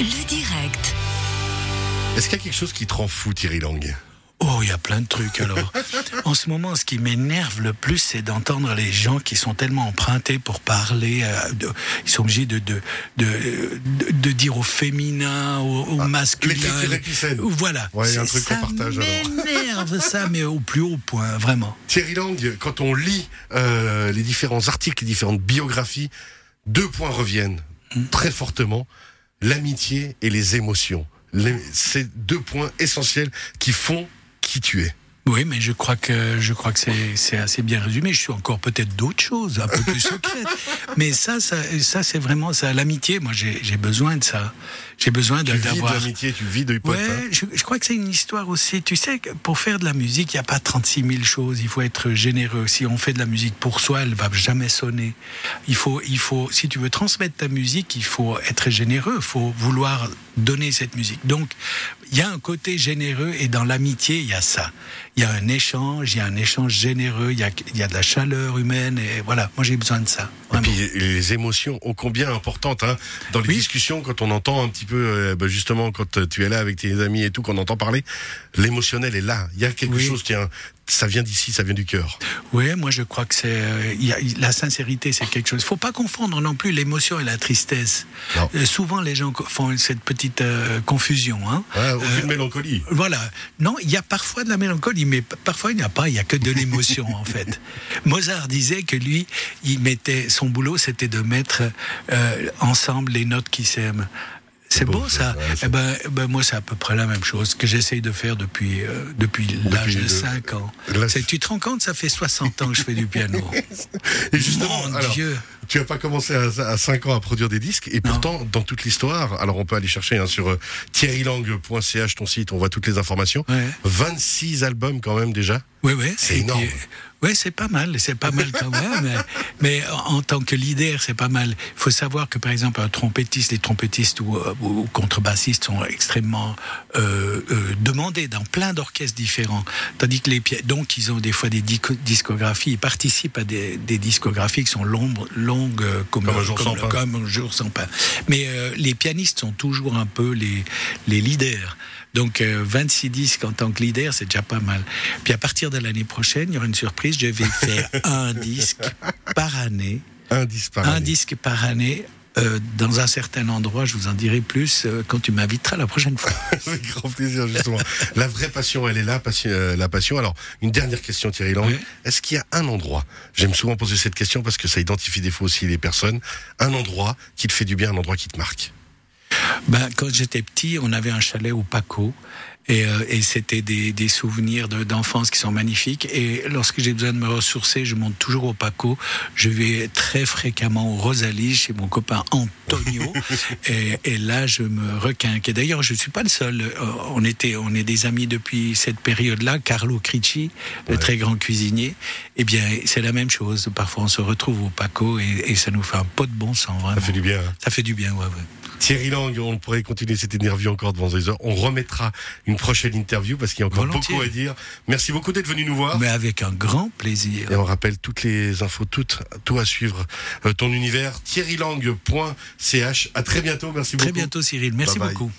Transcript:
Le direct. Est-ce qu'il y a quelque chose qui te rend fou, Thierry Lang? Oh, il y a plein de trucs alors. en ce moment, ce qui m'énerve le plus, c'est d'entendre les gens qui sont tellement empruntés pour parler. euh, de- ils sont obligés de, de, de, de- de dire au féminin, au, au masculin. l'écriture épicène. Voilà. Ouais, il y a un truc qu'on ça partage, alors. m'énerve ça, mais au plus haut point, vraiment. Thierry Lang, quand on lit euh, les différents articles, les différentes biographies, deux points reviennent très fortement l'amitié et les émotions. Les- C'est deux points essentiels qui font qui tu es. Oui, mais je crois que je crois que c'est c'est assez bien résumé. Je suis encore peut-être d'autres choses, un peu plus secrètes. mais ça, ça, ça c'est vraiment ça. L'amitié, moi, j'ai besoin de ça. J'ai besoin de- Tu vis d'avoir. l'amitié, tu vis de potes. Ouais, hein. je, je crois que c'est une histoire aussi. Tu sais, pour faire de la musique, il n'y a pas 36 000 choses. Il faut être généreux. Si on fait de la musique pour soi, elle va jamais sonner. Il faut, il faut, si tu veux transmettre ta musique, il faut être généreux. Il faut vouloir donner cette musique. Donc, il y a un côté généreux et dans l'amitié, il y a ça. Il y a un échange, il y a un échange généreux, il y a, il y a de la chaleur humaine et voilà. Moi, j'ai besoin de ça. Et Vraiment. puis les émotions, ô combien importantes, hein, dans les Oui. discussions, quand on entend un petit peu, euh, bah, justement, quand euh, tu es là avec tes amis et tout, qu'on entend parler, l'émotionnel est là. Il y a quelque Oui. chose qui est un- ça vient d'ici, ça vient du cœur. Oui, moi je crois que c'est euh, la sincérité, c'est quelque chose. Il faut pas confondre non plus l'émotion et la tristesse. Euh, souvent les gens font cette petite euh, confusion. Hein. Ouais, aucune mélancolie. Voilà. Non, il y a parfois de la mélancolie, mais parfois il n'y a pas. Il y a que de l'émotion en fait. Mozart disait que lui, il mettait son boulot, c'était de mettre euh, ensemble les notes qui s'aiment. C'est beau, beau, ça, Eh ben, ben, moi, c'est à peu près la même chose que j'essaye de faire depuis, euh, depuis l'âge de le- 5 ans. Tu te rends compte, ça fait 60 ans que je fais du piano. Et justement, Mon alors, Dieu. Tu n'as pas commencé à, à 5 ans à produire des disques, et pourtant, dans toute l'histoire, alors on peut aller chercher hein, sur euh, thierrylang.ch, ton site, on voit toutes les informations. Ouais. 26 albums quand même déjà. Oui, oui. C'est énorme. Oui, c'est pas mal, c'est pas mal quand même. mais- en tant que leader, c'est pas mal. Il faut savoir que, par exemple, un trompettiste, les trompettistes ou, euh, ou contrebassistes sont extrêmement euh, euh, demandés dans plein d'orchestres différents. Tandis que les donc ils ont des fois des discographies, ils participent à des, des discographies qui sont longues, longues euh, comme, Comme un jour sans pain. comme un jour sans pain. Mais euh, les pianistes sont toujours un peu les, les leaders. Donc euh, 26 disques en tant que leader, c'est déjà pas mal. Puis à partir de l'année prochaine, il y aura une surprise. Je vais faire un disque par année, Un disque par un année. disque par année. Euh, dans un certain endroit, je vous en dirai plus euh, quand tu m'inviteras la prochaine fois. Avec grand plaisir, justement. la vraie passion, elle est là, passion- euh, la passion. Alors, une dernière question, Thierry Lang. Oui. Est-ce qu'il y a un endroit, j'aime souvent poser cette question parce que ça identifie des fois aussi les personnes, un endroit qui te fait du bien, un endroit qui te marque? Ben, quand j'étais petit, on avait un chalet au Paco. Et, euh, et c'était des, des souvenirs de- d'enfance qui sont magnifiques. Et lorsque j'ai besoin de me ressourcer, je monte toujours au Paco. Je vais très fréquemment au Rosalie chez mon copain Antonio. et, et là, je me requinque. Et d'ailleurs, je ne suis pas le seul. Euh, On, était, on est des amis depuis cette période-là. Carlo Cricci, le très grand cuisinier. Eh bien, c'est la même chose. Parfois, on se retrouve au Paco et, et ça nous fait un pot de bon sens, vraiment. Ça fait du bien. hein. Ça fait du bien, ouais, ouais. Thierry Lang, on pourrait continuer cette interview encore devant des heures. On remettra une prochaine interview parce qu'il y a encore Volontiers. beaucoup à dire. Merci beaucoup d'être venu nous voir. Mais avec un grand plaisir. Et on rappelle toutes les infos, toutes, tout à suivre. Euh, ton univers, thierrylang.ch. À très bientôt. Merci Très beaucoup. bientôt, Cyril. Merci Bye bye. beaucoup.